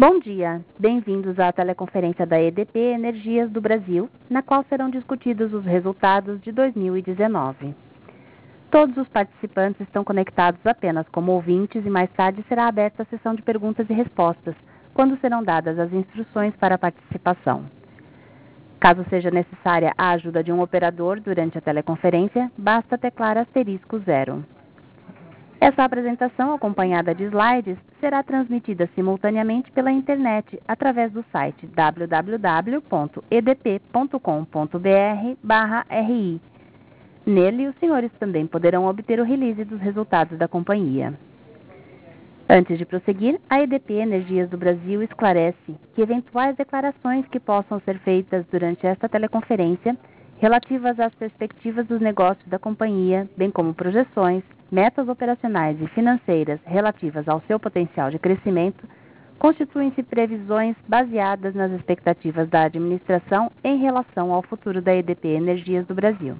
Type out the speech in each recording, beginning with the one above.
Bom dia, bem-vindos à teleconferência da EDP Energias do Brasil, na qual serão discutidos os resultados de 2019. Todos os participantes estão conectados apenas como ouvintes e mais tarde será aberta a sessão de perguntas e respostas, quando serão dadas as instruções para a participação. Caso seja necessária a ajuda de um operador durante a teleconferência, basta teclar asterisco zero. Essa apresentação, acompanhada de slides, será transmitida simultaneamente pela internet através do site www.edp.com.br/ri. Nele, os senhores também poderão obter o release dos resultados da companhia. Antes de prosseguir, a EDP Energias do Brasil esclarece que eventuais declarações que possam ser feitas durante esta teleconferência relativas às perspectivas dos negócios da companhia, bem como projeções, metas operacionais e financeiras relativas ao seu potencial de crescimento constituem-se previsões baseadas nas expectativas da administração em relação ao futuro da EDP Energias do Brasil.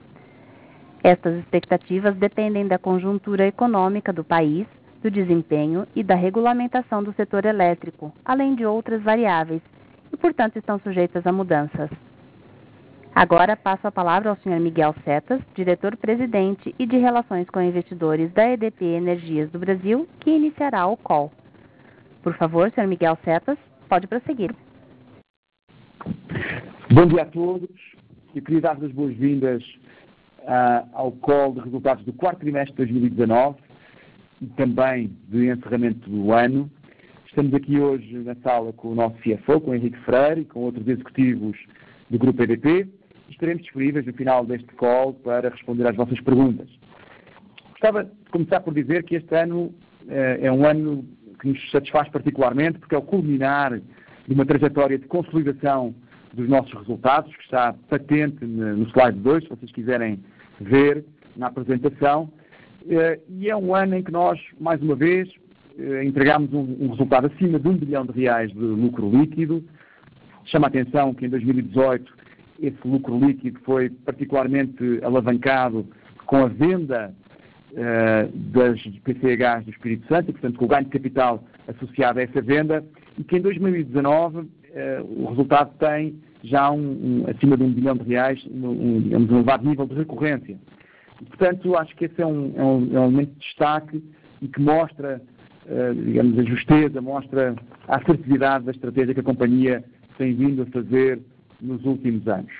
Estas expectativas dependem da conjuntura econômica do país, do desempenho e da regulamentação do setor elétrico, além de outras variáveis, e, portanto, estão sujeitas a mudanças. Agora passo a palavra ao Sr. Miguel Setas, diretor-presidente e de Relações com Investidores da EDP Energias do Brasil, que iniciará o call. Por favor, Sr. Miguel Setas, pode prosseguir. Bom dia a todos. Eu queria dar as boas-vindas uh, ao call de resultados do quarto trimestre de 2019 e também de encerramento do ano. Estamos aqui hoje na sala com o nosso CFO, com o Henrique Freire e com outros executivos do Grupo EDP estaremos disponíveis no final deste call para responder às vossas perguntas. Gostava de começar por dizer que este ano eh, é um ano que nos satisfaz particularmente porque é o culminar de uma trajetória de consolidação dos nossos resultados, que está patente no slide 2, se vocês quiserem ver na apresentação. Eh, e é um ano em que nós, mais uma vez, eh, entregámos um, resultado acima de um bilhão de reais de lucro líquido. Chama a atenção que em 2018 esse lucro líquido foi particularmente alavancado com a venda uh, das PCHs do Espírito Santo, e, portanto, com o ganho de capital associado a essa venda, e que em 2019 uh, eh, o resultado tem já um, um, acima de um bilhão de reais, um, digamos, um elevado nível de recorrência. E, portanto, acho que esse é um, é um, é um elemento de destaque e que mostra, uh, digamos, a justeza, mostra a assertividade da estratégia que a companhia tem vindo a fazer nos últimos anos.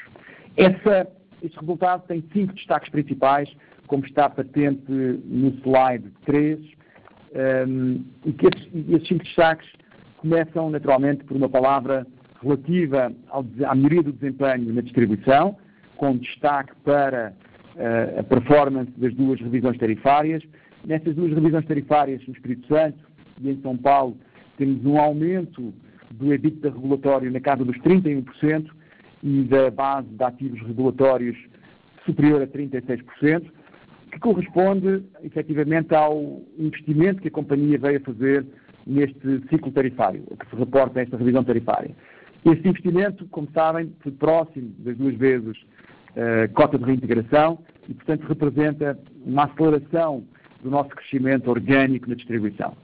Essa, este resultado tem cinco destaques principais, como está patente no slide 3, um, e que esses, esses, cinco destaques começam naturalmente por uma palavra relativa ao, à melhoria do desempenho na distribuição, com destaque para uh, a performance das duas revisões tarifárias. Nessas duas revisões tarifárias, no Espírito Santo e em São Paulo, temos um aumento do EBITDA regulatório na casa dos 31%, e da base de ativos regulatórios superior a 36%, que corresponde efetivamente ao investimento que a companhia veio a fazer neste ciclo tarifário, que se reporta nesta revisão tarifária. Este investimento, como sabem, foi próximo das duas vezes uh, cota de reintegração e, portanto, representa uma aceleração do nosso crescimento orgânico na distribuição.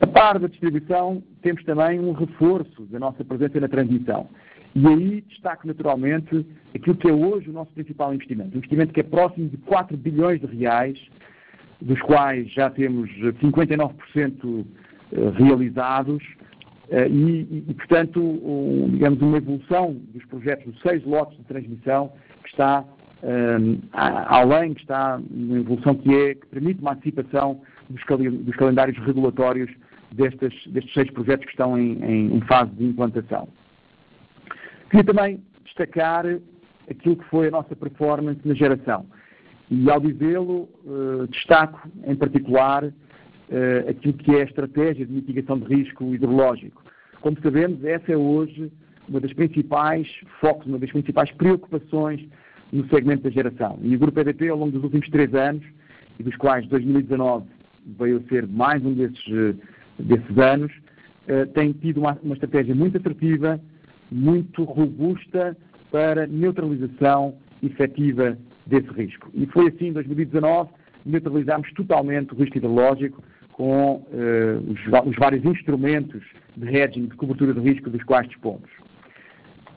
A par da distribuição, temos também um reforço da nossa presença na transição. E aí destaco naturalmente aquilo que é hoje o nosso principal investimento. Um investimento que é próximo de 4 bilhões de reais, dos quais já temos 59% eh, realizados, eh, e, e, portanto, um, digamos, uma evolução dos projetos dos seis lotes de transmissão que está um, eh, além, que está uma evolução que, é, que permite uma antecipação dos, dos calendários regulatórios destes, destes seis projetos que estão em, em fase de implantação. Queria também destacar aquilo que foi a nossa performance na geração. E ao dizê-lo, uh, destaco em particular uh, aquilo que é a estratégia de mitigação de risco hidrológico. Como sabemos, essa é hoje uma das principais focos, uma das principais preocupações no segmento da geração. E o Grupo EDP, ao longo dos últimos três anos, e dos quais 2019 veio a ser mais um desses, eh, desses anos, tem tido uma, uma estratégia muito assertiva, muito robusta para neutralização efetiva desse risco. E foi assim em 2019, neutralizámos totalmente o risco hidrológico com os, os vários instrumentos de hedging, de cobertura de risco dos quais dispomos.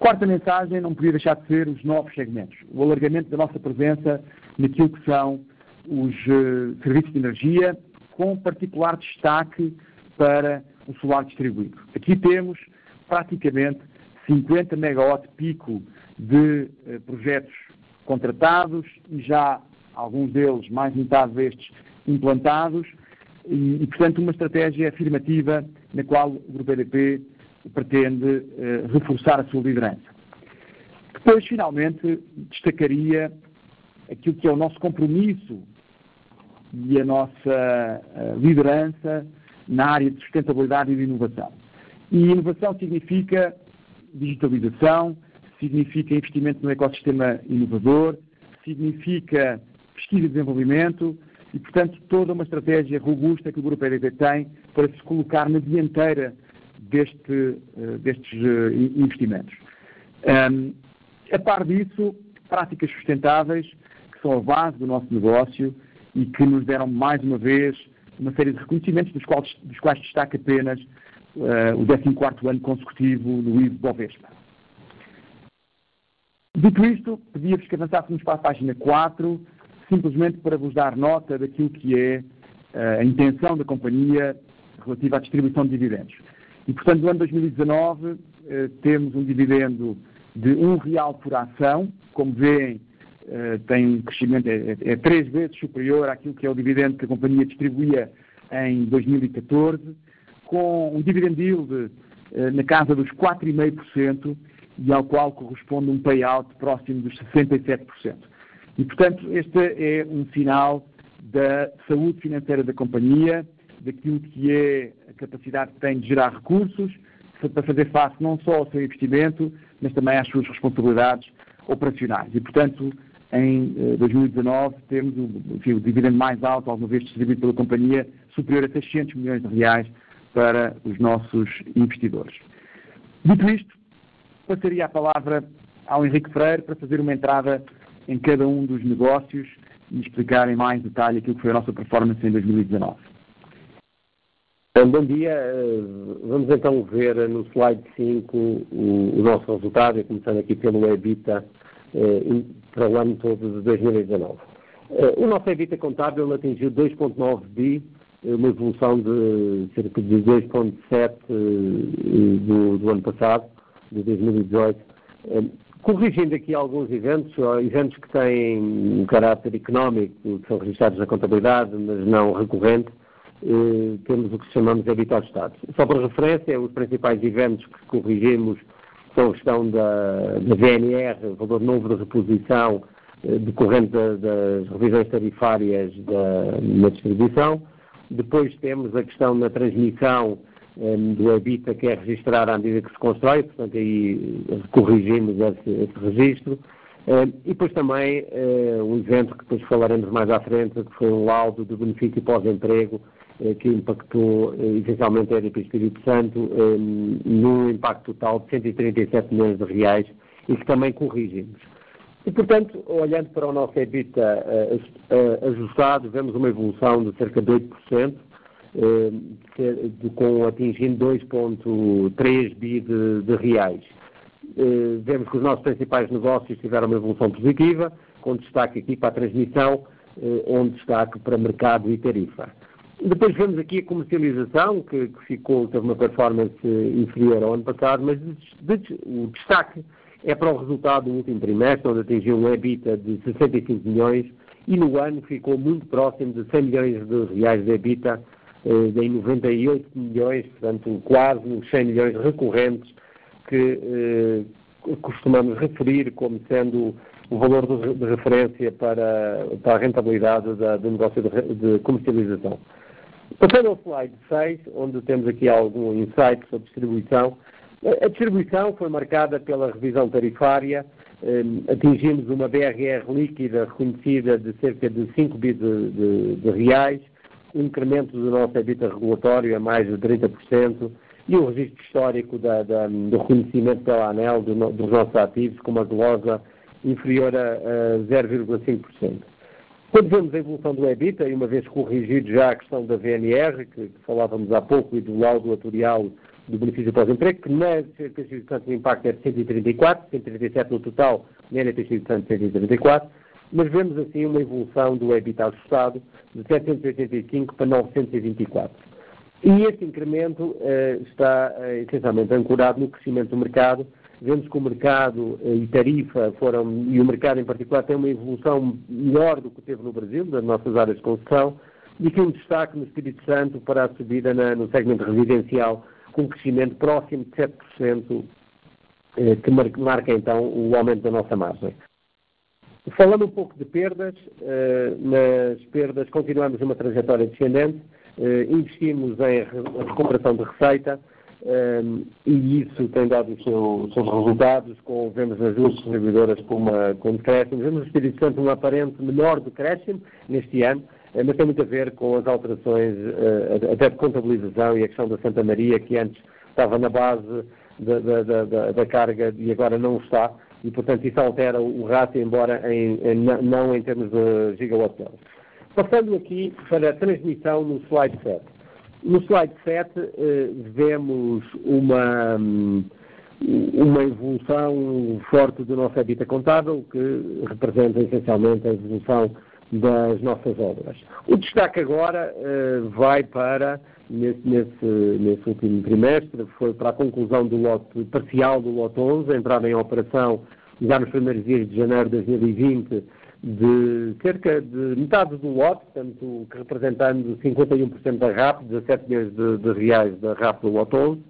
Quarta mensagem não podia deixar de ser os novos segmentos. O alargamento da nossa presença naquilo que são os uh, serviços de energia, com particular destaque para o solar distribuído. Aqui temos praticamente 50 megawatt pico de uh, projetos contratados e já alguns deles, mais metade destes, implantados e, portanto, uma estratégia afirmativa na qual o Grupo EDP pretende uh, reforçar a sua liderança. Depois, finalmente, destacaria aquilo que é o nosso compromisso e a nossa uh, liderança na área de sustentabilidade e de inovação. E inovação significa digitalização, significa investimento no ecossistema inovador, significa pesquisa e desenvolvimento e, portanto, toda uma estratégia robusta que o Grupo EDP tem para se colocar na dianteira deste, uh, destes uh, investimentos. Um, a par disso, práticas sustentáveis, que são a base do nosso negócio e que nos deram mais uma vez uma série de reconhecimentos, dos quais, dos quais destaca apenas o 14 ano consecutivo do IVO Bovespa. Dito isto, pedia-vos que avançássemos para a página 4, simplesmente para vos dar nota daquilo que é uh, a intenção da companhia relativa à distribuição de dividendos. E, portanto, no ano 2019 uh, eh, temos um dividendo de um real por ação, como veem, tem um crescimento, é, é, é, três vezes superior àquilo que é o dividendo que a companhia distribuía em 2014, com um dividend yield uh, na casa dos 4,5% e ao qual corresponde um payout próximo dos 67%. E, portanto, este é um sinal da saúde financeira da companhia, daquilo que é a capacidade que tem de gerar recursos para fazer face não só ao seu investimento, mas também às suas responsabilidades operacionais. E, portanto, em 2019 eh, temos o, enfim, o dividendo mais alto alguma vez distribuído pela companhia, superior a 600 milhões de reais para os nossos investidores. Dito isto, passaria a palavra ao Henrique Freire para fazer uma entrada em cada um dos negócios e explicar em mais detalhe aquilo que foi a nossa performance em 2019. Bom dia, eh, vamos então ver no slide 5 o, nosso resultado, começando aqui pelo EBITDA eh, para o ano todo de 2019. Eh, o nosso EBITDA contábil atingiu 2,9 bi, uma evolução de cerca de 2,7 do, do ano passado, de 2018. Corrigindo aqui alguns eventos, eventos que têm um caráter económico, que são registrados na contabilidade, mas não recorrente, eh, temos o que chamamos de habitual Estado. Só por referência, os principais eventos que corrigimos são a questão da, da VNR, valor novo de reposição eh, decorrente da, das revisões tarifárias da, na distribuição. Depois temos a questão da transmissão eh, do habita que é registrar à medida que se constrói, portanto aí corrigimos esse, esse registro. Uh, e depois também um evento que depois falaremos mais à frente, que foi um laudo do benefício pós-emprego eh, que impactou eh, essencialmente a EDP Espírito Santo eh, num impacto total de 137 milhões de reais e que também corrigimos. E, portanto, olhando para o nosso EBITDA ajustado, vemos uma evolução de cerca de 8%, com atingindo 2,3 bi de, de reais. Vemos que os nossos principais negócios tiveram uma evolução positiva, com destaque aqui para a transmissão, onde destaque para mercado e tarifa. Depois vemos aqui a comercialização, que, que ficou, teve uma performance inferior ao ano passado, mas de, de, o destaque é para o resultado do último trimestre, onde atingiu um EBITDA de 65 milhões e no ano ficou muito próximo de 100 milhões de reais de EBITDA, eh, em 98 milhões, portanto quase uns 100 milhões recorrentes que eh, costumamos referir como sendo o valor de, de referência para, para, a rentabilidade da, do negócio de, de comercialização. Passando ao slide 6, onde temos aqui algum insight sobre distribuição. A distribuição foi marcada pela revisão tarifária, eh, atingimos uma BRR líquida reconhecida de cerca de 5 bi de, de, de, reais, um incremento do nosso EBITDA regulatório a mais de 30% e um registro histórico da, da, do reconhecimento pela ANEL do, dos nossos ativos com uma glosa inferior a, a 0,5%. Quando vemos a evolução do EBITDA, e uma vez corrigido já a questão da VNR, que, que falávamos há pouco, e do laudo atuarial do benefício pós-emprego, que na Espírito Santo o impacto é de 134, 137 no total, na Espírito Santo 134, mas vemos assim uma evolução do EBITDA ajustado de 785 para 924. E este incremento eh, está eh, essencialmente ancorado no crescimento do mercado. Vemos que o mercado eh, e tarifa foram, e o mercado em particular, tem uma evolução melhor do que teve no Brasil, das nossas áreas de construção, e que um destaque no Espírito Santo para a subida na, no segmento residencial, com um crescimento próximo de 7%, eh, que marca então o aumento da nossa margem. Falando um pouco de perdas, eh, nas perdas continuamos uma trajetória descendente, eh, investimos em recuperação de receita e isso tem dado os seus, resultados, com, vemos nas duas distribuidoras como, como decréscimo. Vemos no Espírito Santo um aparente menor decréscimo neste ano, mas tem muito a ver com as alterações até de contabilização e a questão da Santa Maria, que antes estava na base da, da, da, da carga e agora não está, e portanto isso altera o ratio, embora em, em, não em termos de gigawatt-hour. Passando aqui para a transmissão no slide 7. No slide 7 eh, vemos uma, hum, uma evolução forte do nosso habita contábil, que representa essencialmente a evolução das nossas obras. O destaque agora eh, vai para, nesse, nesse, nesse, último trimestre, foi para a conclusão do lote parcial do lote 11, entrada em operação já nos primeiros dias de janeiro de 2020, de cerca de metade do lote, portanto, representando 51% da RAP, 17 milhões de, de, reais da RAP do lote 11.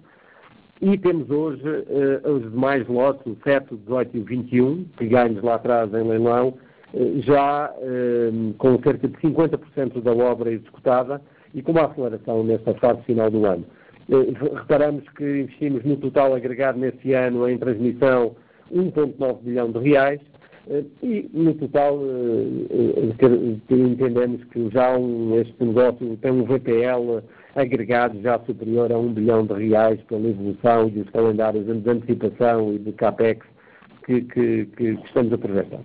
E temos hoje uh, os demais lotes, o 7, o 18 e o 21, que ganhos lá atrás em leilão, uh, já uh, com cerca de 50% da obra executada e com uma aceleração nesta fase final do ano. Reparamos que investimos no total agregado nesse ano em transmissão 1,9 bilhão de reais, eh, e, no total, eh, eh, entendemos que já este negócio tem um VPL agregado já superior a um bilhão de reais pela evolução e os calendários de antecipação e de CAPEX que, que, que estamos a projetar.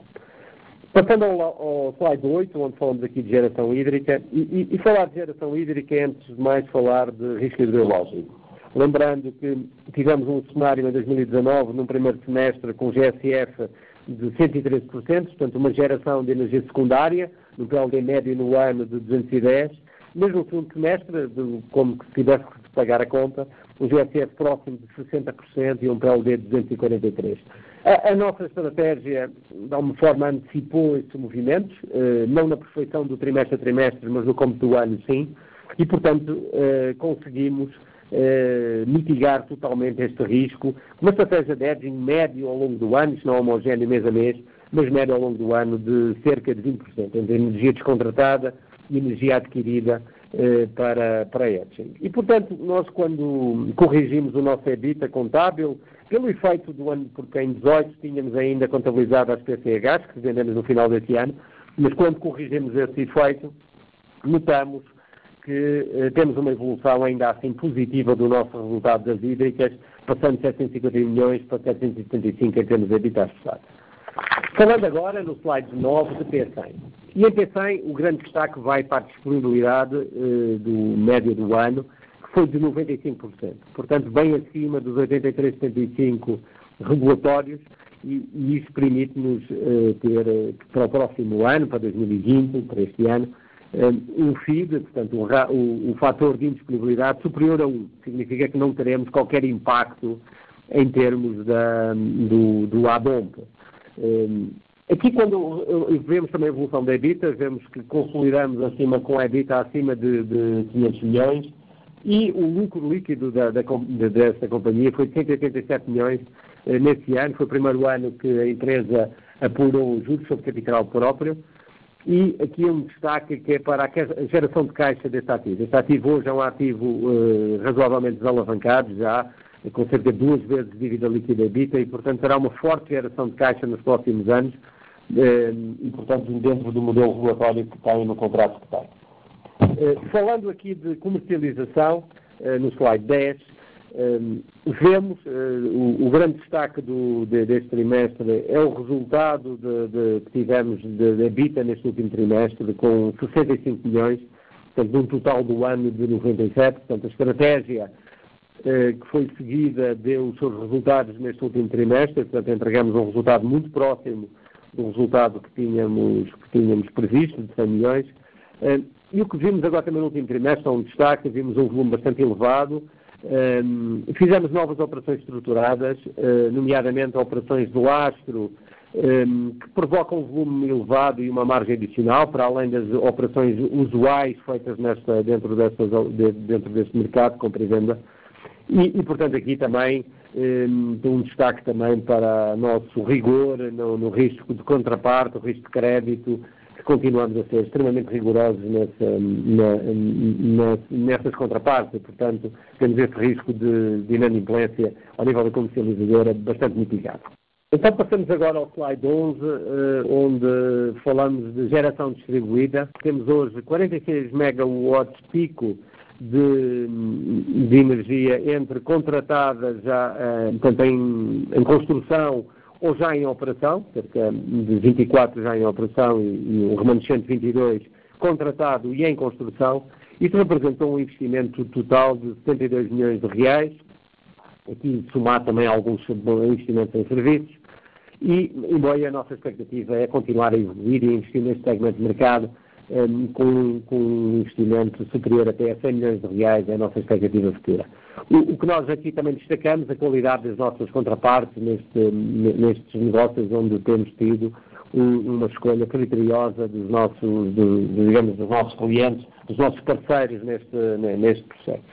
Passando ao, ao, slide 8, onde falamos aqui de geração hídrica, e, e, e, falar de geração hídrica é, antes de mais, falar de risco hidrológico. Lembrando que tivemos um cenário em 2019, num primeiro semestre, com GSF de 113%, portanto, uma geração de energia secundária, no PLD médio no ano de 210, mas no segundo semestre, de, como se tivesse que pagar a conta, um GSF próximo de 60% e um PLD de 243%. A, nossa estratégia, de alguma forma, antecipou estes movimentos, eh, não na perfeição do trimestre a trimestre, mas no cômputo do ano, sim, e, portanto, eh, conseguimos eh, mitigar totalmente este risco. Uma estratégia de hedging médio ao longo do ano, isto não é homogéneo mês a mês, mas médio ao longo do ano de cerca de 20%, entre energia descontratada e energia adquirida para, para hedging. E, portanto, nós quando corrigimos o nosso EBITDA contábil, pelo efeito do ano, porque em 18 tínhamos ainda contabilizado as PCHs, que vendemos no final deste ano, mas quando corrigimos esse efeito, notamos que eh, temos uma evolução ainda assim positiva do nosso resultado das hídricas, passando de 750 milhões para 775 em termos de habitats fechados. Falando agora no slide 9 de P100. E em P100 o grande destaque vai para a disponibilidade eh, do médio do ano, foi de 95%. Portanto, bem acima dos 83,75 regulatórios, e, e isso permite-nos eh, ter eh, para o próximo ano, para 2020, para este ano, eh, um FID, portanto, um, o, o fator de indisponibilidade superior a 1. Significa que não teremos qualquer impacto em termos da, do, do ADOMP. Um, eh, aqui, quando vemos também a evolução da EBITA, vemos que consolidamos acima com a EBITA acima de, de 500 milhões e o lucro líquido da, da, dessa companhia foi de 187 milhões eh, nesse ano. Foi o primeiro ano que a empresa apurou juros sobre capital próprio. E aqui um destaque que é para a geração de caixa deste ativo. Este ativo hoje é um ativo uh, razoavelmente desalavancado, já com cerca de duas vezes dívida líquida EBITDA e, portanto, terá uma forte geração de caixa nos próximos anos uh, e, portanto, dentro do modelo regulatório que tem no contrato que tem. Uh, falando aqui de comercialização, no slide 10, Um, vemos o, grande destaque do, de, deste trimestre é o resultado de, de, que tivemos de, EBITDA neste último trimestre, com 65 milhões, portanto, de um total do ano de 97. Portanto, a estratégia que foi seguida deu os seus resultados neste último trimestre, portanto, entregamos um resultado muito próximo do resultado que tínhamos, que tínhamos previsto, de 100 milhões. E o que vimos agora também no último trimestre, é um destaque, vimos um volume bastante elevado, um, fizemos novas operações estruturadas, uh, nomeadamente operações do lastro, um, que provocam um volume elevado e uma margem adicional, para além das operações usuais feitas nesta, dentro, destas, dentro deste mercado compra e venda. E, e portanto, aqui também um, um destaque também para nosso rigor no, no risco de contraparte, o risco de crédito, continuamos a ser extremamente rigorosos nessa, na, na, nessas contrapartes e, portanto, temos esse risco de, de inadimplência ao nível da comercializadora bastante mitigado. Então passamos agora ao slide 11, eh, onde falamos de geração distribuída. Temos hoje 46 megawatts pico de, de energia entre contratadas já, eh, portanto, em, em construção ou já em operação, cerca de 24 já em operação e, e um remanescente 22 contratado e em construção. Isso representou um investimento total de 72 milhões de reais, aqui somar também alguns investimentos em serviços, e, embora a nossa expectativa é continuar a evoluir e investir neste segmento de mercado um, com, com, um investimento superior até a 100 milhões de reais, é a nossa expectativa futura. O, o, que nós aqui também destacamos, a qualidade das nossas contrapartes neste, nestes negócios onde temos tido um, uma escolha criteriosa dos nossos, digamos, dos nossos clientes, dos nossos parceiros neste, neste processo.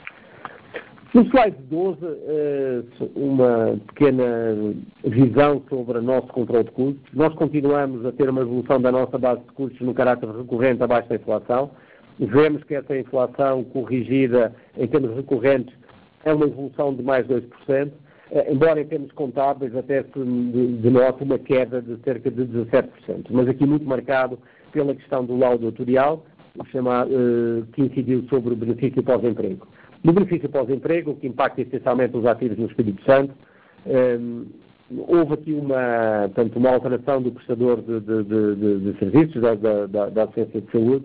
No slide 12, eh, uma pequena visão sobre o nosso controle de custos. Nós continuamos a ter uma evolução da nossa base de custos no caráter recorrente abaixo da inflação. Vemos que essa inflação corrigida em termos recorrentes é uma evolução de mais 2%, eh, embora em termos contábeis até se denote uma queda de cerca de 17%. Mas aqui muito marcado pela questão do laudo autorial, eh, que incidiu sobre o benefício pós-emprego. No benefício pós-emprego, que impacta essencialmente os ativos no Espírito Santo, um, houve aqui uma, portanto, uma alteração do prestador de, de, de, de serviços da, da, da assistência de saúde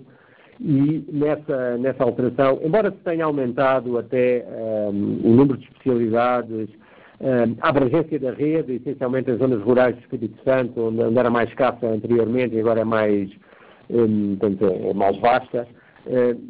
e nessa, nessa alteração, embora se tenha aumentado até um, o número de especialidades, um, a abrangência da rede, essencialmente as zonas rurais do Espírito Santo, onde era mais escassa anteriormente e agora é mais, um, portanto, é mais vasta,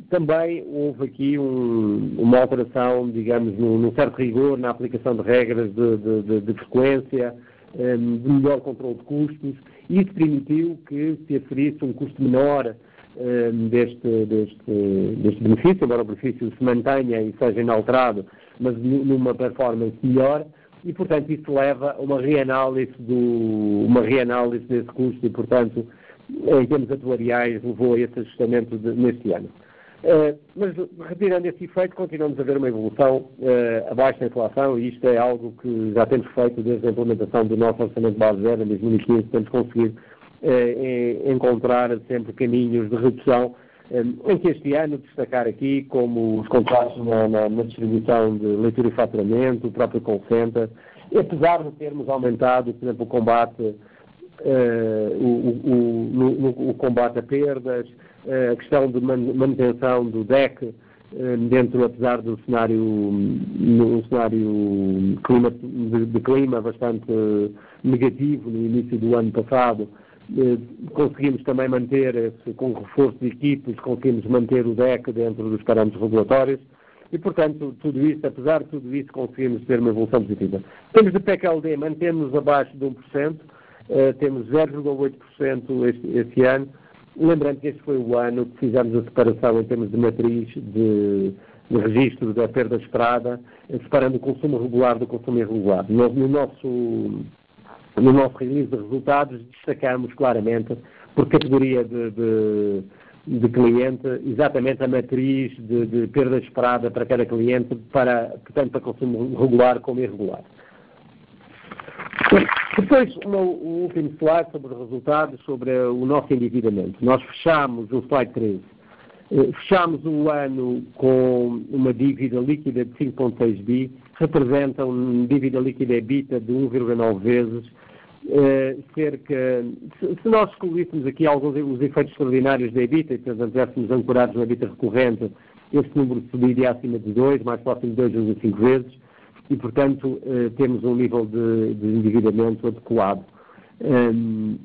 também houve aqui um, uma alteração, digamos, num, certo rigor na aplicação de regras de, de, de, de frequência, ehm, de melhor controle de custos. Isso permitiu que se aferisse um custo menor ehm, deste, deste, deste benefício, embora o benefício se mantenha e seja inalterado, mas numa performance melhor. E, portanto, isso leva a uma reanálise, do, uma reanálise desse custo e, portanto, em termos atuariais, levou a esse ajustamento de, neste ano. Uh, mas, retirando esse efeito, continuamos a ver uma evolução uh, abaixo da inflação e isto é algo que já temos feito desde a implementação do nosso orçamento base zero em 2015, temos conseguido uh, encontrar sempre caminhos de redução, em que este ano destacar aqui como os contratos na, na, na distribuição de leitura e faturamento, o próprio center, apesar de termos aumentado, por exemplo, o combate Uh, o, o, o, combate a perdas, uh, a questão de manutenção do DEC uh, dentro, apesar do cenário, num cenário clima, de, de, clima bastante negativo no início do ano passado, conseguimos também manter, esse, com reforço de equipes, conseguimos manter o DEC dentro dos parâmetros regulatórios e, portanto, tudo isso, apesar de tudo isso, conseguimos ter uma evolução positiva. Temos de PECLD, mantemos abaixo de 1%, Uh, temos 0,8% este, este ano. Lembrando que este foi o ano que fizemos a separação em termos de matriz de, de registro da perda esperada, separando o consumo regular do consumo irregular. No, no, nosso, no nosso release de resultados destacamos claramente, por categoria de, de, de cliente, exatamente a matriz de, de perda esperada para cada cliente, para, tanto para consumo regular como irregular. Depois, o último slide sobre os resultados, sobre o nosso endividamento. Nós fechamos, o slide 13, eh, fechamos o ano com uma dívida líquida de 5,6 bi, representa uma dívida líquida EBITDA de 1,9 vezes, Uh, cerca, se, se, nós excluíssemos aqui alguns os efeitos extraordinários da EBITDA e, portanto, estivéssemos ancorados na EBITDA recorrente, esse número subiria acima de 2, mais próximo de 2,5 vezes, e, portanto, uh, temos um nível de, de endividamento adequado. Um,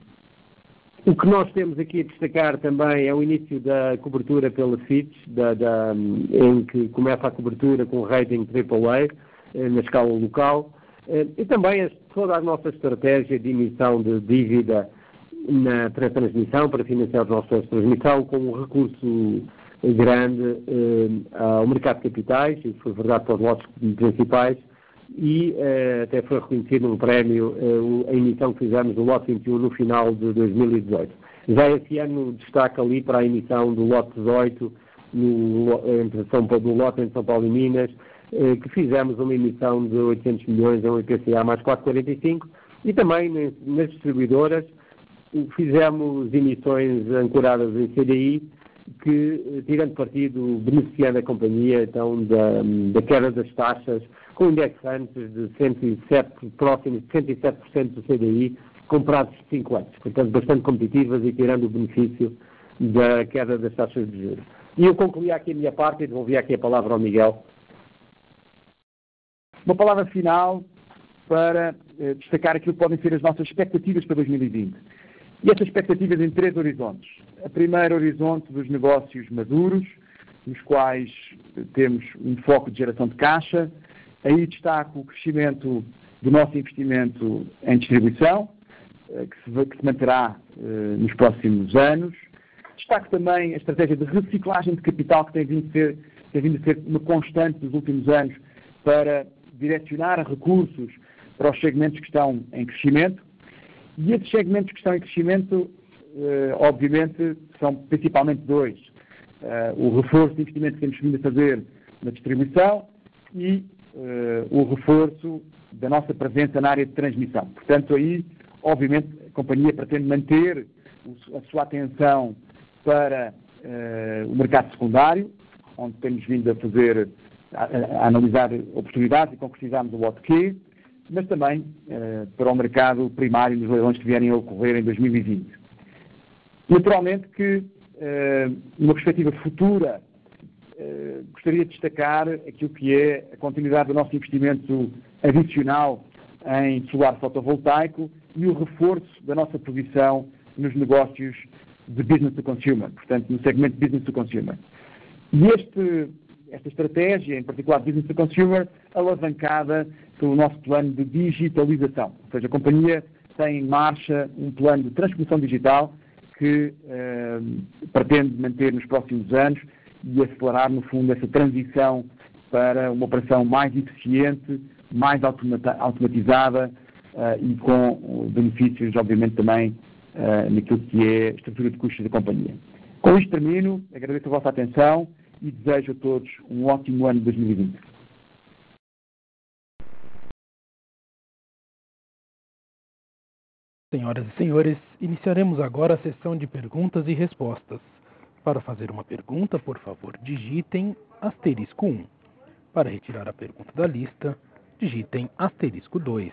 o que nós temos aqui a destacar também é o início da cobertura pela Fitch, da, da, em que começa a cobertura com rating AAA eh, na escala local, eh, e também toda a nossa estratégia de emissão de dívida na transmissão, para financiar os nossos transmissão, com um recurso grande eh, ao mercado de capitais, isso foi verdade para os lotes principais, e eh, até foi reconhecido um prémio eh, a emissão que fizemos do lote 21 no final de 2018. Já esse ano destaca ali para a emissão do lote 18 no, entre São Paulo, do lote entre São Paulo e Minas, eh, que fizemos uma emissão de 800 milhões a um IPCA mais 4,45 e também nas distribuidoras fizemos emissões ancoradas em CDI que, tirando partido, beneficiando a companhia então da, da queda das taxas com indexantes de 107, próximos de 107% do CDI, comprados de 5 anos. Portanto, bastante competitivas e tirando o benefício da queda das taxas de juros. E eu concluí aqui a minha parte e devolvi aqui a palavra ao Miguel. Uma palavra final para eh, destacar aquilo que podem ser as nossas expectativas para 2020. E essas expectativas em três horizontes. A primeira horizonte dos negócios maduros, nos quais temos um foco de geração de caixa, Aí destaco o crescimento do nosso investimento em distribuição, eh, que se, que se manterá eh, nos próximos anos. Destaco também a estratégia de reciclagem de capital que tem vindo, ser, tem vindo a ser uma constante nos últimos anos para direcionar recursos para os segmentos que estão em crescimento. E esses segmentos que estão em crescimento, eh, obviamente, são principalmente dois. o reforço de investimento que temos vindo a fazer na distribuição e uh, o reforço da nossa presença na área de transmissão. Portanto, aí, obviamente, a companhia pretende manter a sua atenção para o mercado secundário, onde temos vindo a fazer, a analisar oportunidades e concretizarmos o OTQ, mas também uh, para o mercado primário nos leilões que vierem a ocorrer em 2020. Naturalmente que, uh, numa perspectiva futura, eh, gostaria de destacar aquilo que é a continuidade do nosso investimento adicional em solar fotovoltaico e o reforço da nossa posição nos negócios de business to consumer, portanto, no segmento business to consumer. E este, esta estratégia, em particular business to consumer, alavancada pelo nosso plano de digitalização. Ou seja, a companhia tem em marcha um plano de transformação digital que eh, pretende manter nos próximos anos e acelerar, no fundo, essa transição para uma operação mais eficiente, mais automatizada uh, e com benefícios, obviamente, também uh, naquilo que é a estrutura de custos da companhia. Com isto termino, agradeço a vossa atenção e desejo a todos um ótimo ano de 2020. Senhoras e senhores, iniciaremos agora a sessão de perguntas e respostas. Para fazer uma pergunta, por favor, digitem asterisco 1. Para retirar a pergunta da lista, digitem asterisco 2.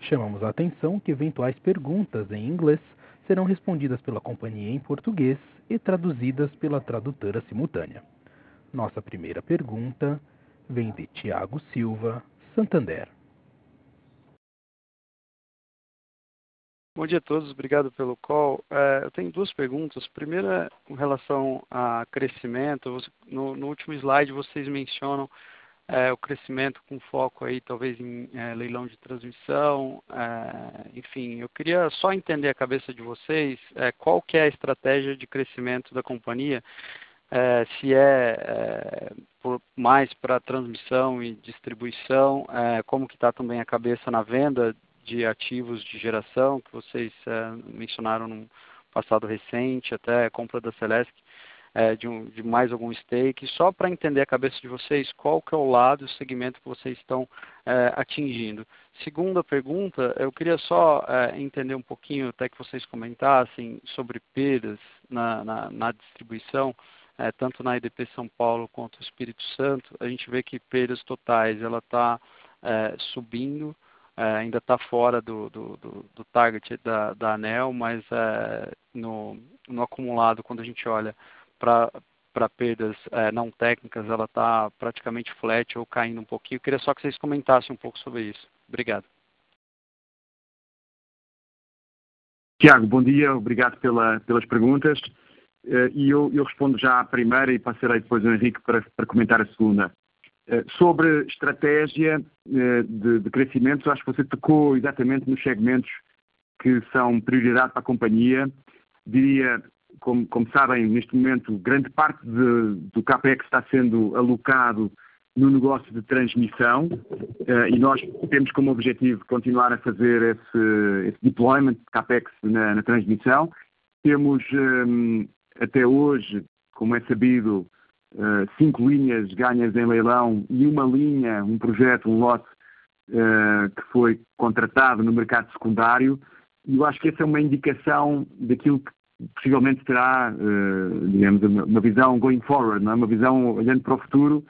Chamamos a atenção que eventuais perguntas em inglês serão respondidas pela companhia em português e traduzidas pela tradutora simultânea. Nossa primeira pergunta vem de Tiago Silva, Santander. Bom dia a todos, obrigado pelo call. É, eu tenho duas perguntas. Primeira, com relação a crescimento. No, no último slide, vocês mencionam é, o crescimento com foco aí, talvez, em é, leilão de transmissão. É, enfim, eu queria só entender a cabeça de vocês é, qual que é a estratégia de crescimento da companhia. É, se é, por, mais para transmissão e distribuição, como que está também a cabeça na venda de ativos de geração que vocês é, mencionaram no passado recente, até a compra da Celesc é, de, um, de, mais algum stake, só para entender a cabeça de vocês qual que é o lado, o segmento que vocês estão é, atingindo. Segunda pergunta, eu queria só é, entender um pouquinho, até que vocês comentassem sobre perdas na, na, na distribuição. tanto na EDP São Paulo quanto Espírito Santo, a gente vê que perdas totais ela está subindo, ainda está fora do, do, do, do target da, da, ANEL, mas no, no acumulado, quando a gente olha para para perdas é, não técnicas, ela está praticamente flat ou caindo um pouquinho. Eu queria só que vocês comentassem um pouco sobre isso. Obrigado. Tiago, bom dia, obrigado pela, pelas perguntas. Uh, e eu, eu, respondo já à primeira e passarei depois ao Henrique para, para comentar a segunda. Uh, sobre estratégia uh, de, de crescimento, acho que você tocou exatamente nos segmentos que são prioridade para a companhia. Diria, como, como sabem, neste momento, grande parte de, do CAPEX está sendo alocado no negócio de transmissão uh, e nós temos como objetivo continuar a fazer esse, esse deployment de CAPEX na, na transmissão. Temos um, até hoje, como é sabido, cinco linhas ganhas em leilão e uma linha, um projeto, um lote uh, que foi contratado no mercado secundário. E eu acho que essa é uma indicação daquilo que possivelmente terá, digamos, uma visão going forward, não é? uma visão olhando para o futuro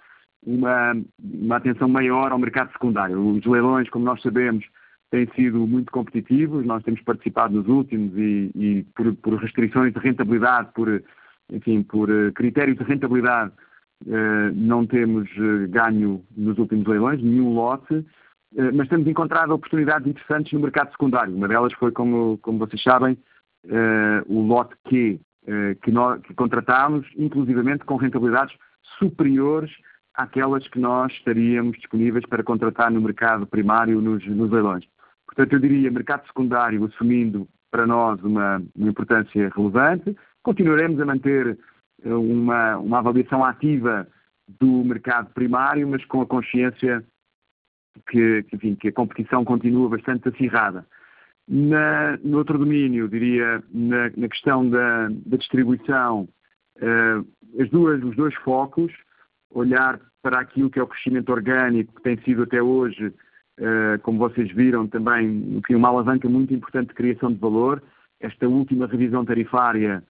uma, uma atenção maior ao mercado secundário. Os leilões, como nós sabemos, têm sido muito competitivos, nós temos participado nos últimos e, e por, por, restrições de rentabilidade, por, enfim, por eh, critérios de rentabilidade, eh, não temos eh, ganho nos últimos leilões, nenhum lote, mas temos encontrado oportunidades interessantes no mercado secundário. Uma delas foi, como, como vocês sabem, o lote Q, que, nós, que contratámos, inclusivamente com rentabilidades superiores àquelas que nós estaríamos disponíveis para contratar no mercado primário nos, nos leilões. Portanto, eu diria mercado secundário assumindo para nós uma, uma importância relevante. Continuaremos a manter eh, uma, uma avaliação ativa do mercado primário, mas com a consciência que, que, enfim, que a competição continua bastante acirrada. Na, no outro domínio, diria, na, na questão da, da distribuição, uh, as duas, os dois focos, olhar para aquilo que é o crescimento orgânico, que tem sido até hoje, uh, como vocês viram também, uma alavanca muito importante de criação de valor. Esta última revisão tarifária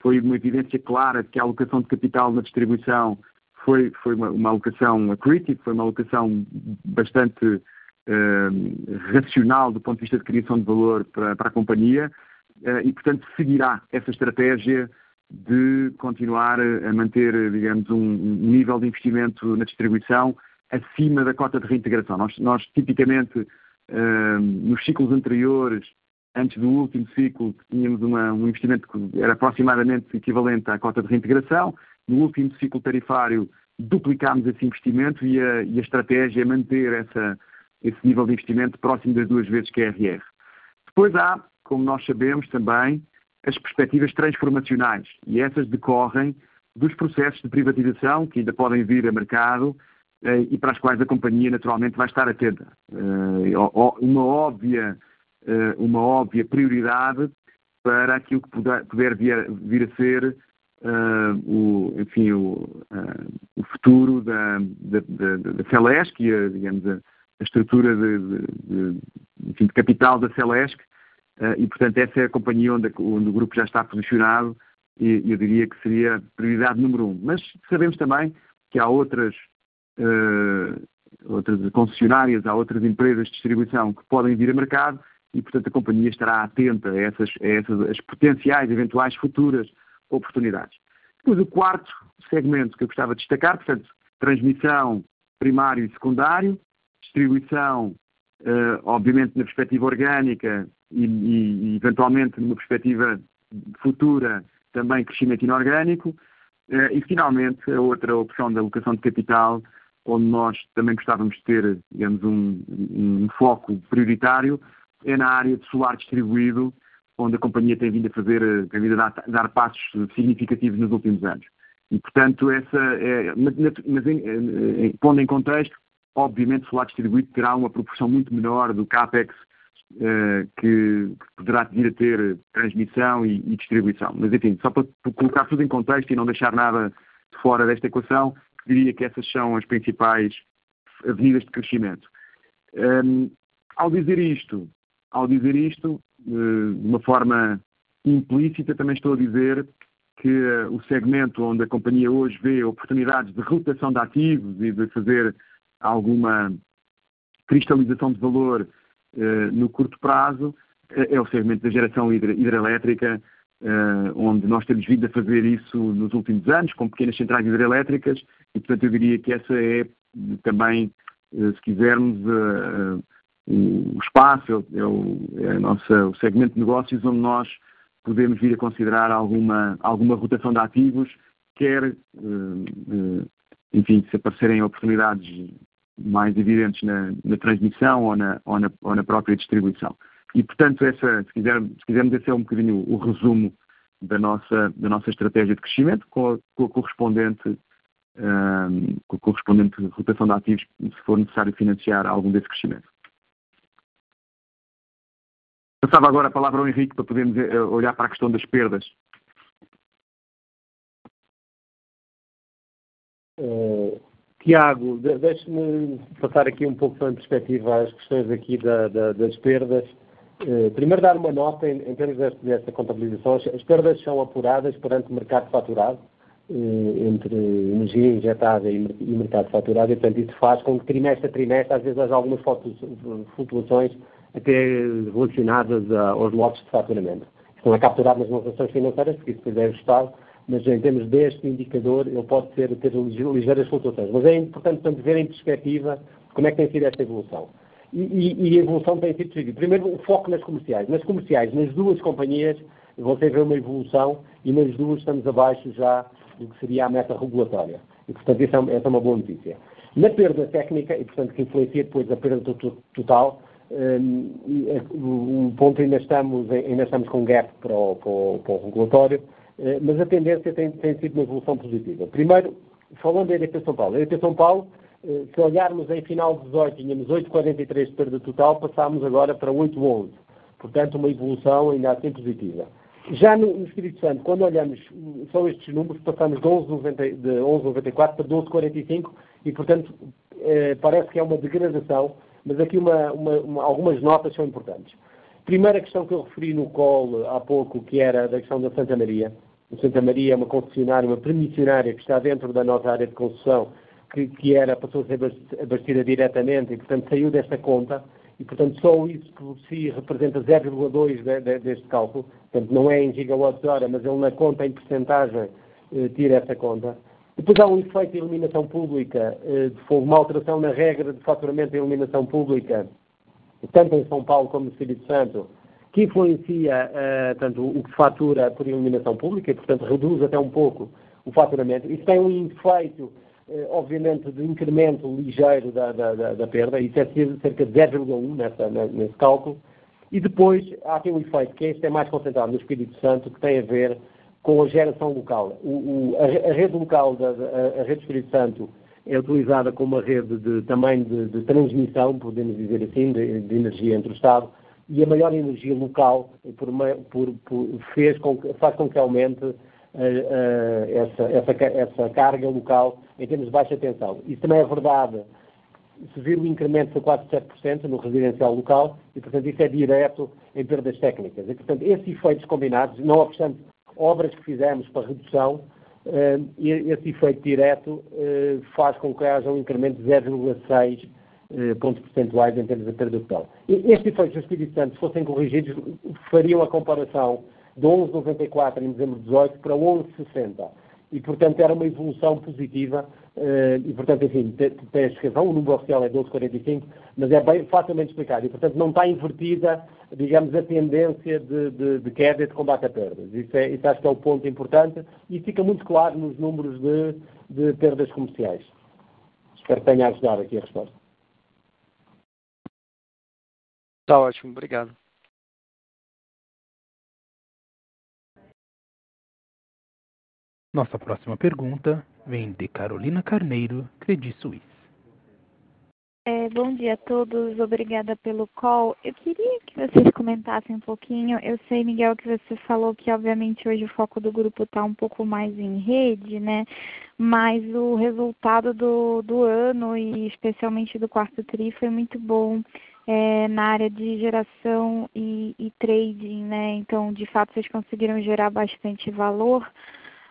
foi uma evidência clara de que a alocação de capital na distribuição foi, foi uma, uma alocação accretive, foi uma alocação bastante uh, racional do ponto de vista de criação de valor para, para a companhia uh, e, portanto, seguirá essa estratégia de continuar a manter, digamos, um, nível de investimento na distribuição acima da cota de reintegração. Nós, nós tipicamente, uh, nos ciclos anteriores, antes do último ciclo, tínhamos uma, um investimento que era aproximadamente equivalente à cota de reintegração. No último ciclo tarifário, duplicámos esse investimento e a, e a estratégia é manter essa, esse nível de investimento próximo das duas vezes que é RR. Depois há, como nós sabemos também, as perspectivas transformacionais e essas decorrem dos processos de privatização que ainda podem vir a mercado eh, e para as quais a companhia naturalmente vai estar atenta. Eh, uma, óbvia, uma óbvia prioridade para aquilo que puder, puder vir, vir, a ser o, enfim, o, o futuro da, da, da, da Celesc e a, digamos, a, a estrutura de, de, de, enfim, de capital da Celesc eh, e, portanto, essa é a companhia onde, onde o grupo já está posicionado e eu diria que seria prioridade número um. Mas sabemos também que há outras, uh, outras concessionárias, há outras empresas de distribuição que podem vir a mercado e, portanto, a companhia estará atenta a essas, a essas as potenciais, eventuais futuras oportunidades. Depois, o quarto segmento que eu gostava de destacar, portanto, transmissão primário e secundário, distribuição, uh, obviamente, na perspectiva orgânica, e, e, eventualmente numa perspectiva futura também crescimento inorgânico. Eh, e finalmente a outra opção da alocação de capital, onde nós também gostávamos de ter, digamos, um, um foco prioritário, é na área de solar distribuído, onde a companhia tem vindo a fazer, tem vindo a dar, dar passos significativos nos últimos anos. E, portanto, essa é, mas, em, em, pondo em contexto, obviamente, solar distribuído terá uma proporção muito menor do CAPEX que, poderá vir a ter transmissão e, e, distribuição. Mas, enfim, só para, para colocar tudo em contexto e não deixar nada de fora desta equação, diria que essas são as principais avenidas de crescimento. Um, ehm, ao dizer isto, ao dizer isto, uh, de uma forma implícita, também estou a dizer que o segmento onde a companhia hoje vê oportunidades de rotação de ativos e de fazer alguma cristalização de valor no curto prazo é o segmento da geração hidrelétrica, onde nós temos vindo a fazer isso nos últimos anos, com pequenas centrais hidrelétricas, e portanto eu diria que essa é também, se quisermos, o espaço, é o, é nossa, o segmento de negócios onde nós podemos vir a considerar alguma, alguma rotação de ativos, quer, enfim, se aparecerem oportunidades mais evidentes na, na transmissão ou na, ou, na, ou na, própria distribuição. E, portanto, essa, se, quiser, se quisermos, esse é um bocadinho o resumo da nossa, da nossa estratégia de crescimento, com a, com a correspondente, um, com a correspondente rotação de ativos, se for necessário financiar algum desse crescimento. Passava agora a palavra ao Henrique para podermos olhar para a questão das perdas. Uh, Tiago, deixe-me passar aqui um pouco em perspectiva as questões aqui da, da, das perdas. Uh, primeiro dar uma nota em, em termos desta, desta contabilização. As, as, perdas são apuradas perante o mercado faturado, uh, entre energia injetada e, e, mercado faturado, e portanto isso faz com que trimestre a trimestre, às vezes haja algumas flutuações até relacionadas aos lotes de faturamento. Isto não é capturado nas relações financeiras, porque isso depois é ajustado, mas em termos deste indicador, ele pode ter, ter ligeiras flutuações. Mas é importante, portanto, ver em perspectiva como é que tem sido esta evolução. E, e, e a evolução tem sido seguida. Primeiro, o foco nas comerciais. Nas comerciais, nas duas companhias, você vê uma evolução e nas duas estamos abaixo já do que seria a meta regulatória. E, portanto, é, essa é uma boa notícia. Na perda técnica, e portanto que influencia depois a perda total, um, um ponto ainda estamos, ainda estamos com gap para o, para o, para o regulatório, eh, mas a tendência tem, tem, sido uma evolução positiva. Primeiro, falando da EDP São Paulo. A EDP São Paulo, eh, se olharmos em final de 18, tínhamos 8,43 de perda total, passámos agora para 8,11. Portanto, uma evolução ainda assim positiva. Já no, no Espírito Santo, quando olhamos só estes números, passamos de 11,94 de 11, para 12,45 e, portanto, eh, parece que é uma degradação mas aqui uma, uma, uma, algumas notas são importantes. Primeira questão que eu referi no call há pouco, que era da questão da Santa Maria. O Santa Maria é uma concessionária, uma permissionária que está dentro da nossa área de concessão, que, que era, passou a ser abastecida diretamente e, portanto, saiu desta conta e, portanto, só isso por si representa 0,2 de, de, deste cálculo. Portanto, não é em gigawatts hora, mas ele na conta, em percentagem, eh, tira essa conta. Depois há um efeito de iluminação pública, eh, uma alteração na regra de faturamento da iluminação pública, tanto em São Paulo como no Espírito Santo, que influencia uh, tanto o que fatura por iluminação pública e, portanto, reduz até um pouco o faturamento. Isso tem um efeito, uh, obviamente, de incremento ligeiro da, da, da, da perda, isso é cerca de 0,1 nesse cálculo. E depois há aqui um efeito, que este é mais concentrado no Espírito Santo, que tem a ver com a geração local. O, o, a, a, rede local, da, a, a, rede Espírito Santo, é utilizada como uma rede de, também de, de transmissão, podemos dizer assim, de, de, energia entre o Estado, e a maior energia local por, por, por, fez com, faz com que aumente uh, uh, essa, essa, essa carga local em termos de baixa tensão. Isso também é verdade se vir o incremento de 4, 7% no residencial local, e portanto isso é direto em perdas técnicas. E portanto esses efeitos combinados, não obstante obras que fizemos para redução, uh, esse efeito direto uh, faz com que haja um incremento de 0,6 uh, pontos percentuais em termos de perda total. Estes efeitos do Espírito Santo, se fossem corrigidos, fariam a comparação de 11,94 em dezembro de 18 para 11,60. E, portanto, era uma evolução positiva e, portanto, enfim, tens razão, o número oficial é 1245, mas é bem facilmente explicado. E, portanto, não está invertida, digamos, a tendência de, de, de queda e de combate a perdas. Isso, é, isso acho que é o ponto importante e fica muito claro nos números de, de perdas comerciais. Espero que tenha ajudado aqui a resposta. Está ótimo, obrigado. Nossa próxima pergunta vem de Carolina Carneiro, Credit Suisse. É, bom dia a todos, obrigada pelo call. Eu queria que vocês comentassem um pouquinho. Eu sei, Miguel, que você falou que obviamente hoje o foco do grupo está um pouco mais em rede, né? Mas o resultado do, do ano e especialmente do quarto TRI foi muito bom é, na área de geração e, e trading, né? Então, de fato, vocês conseguiram gerar bastante valor.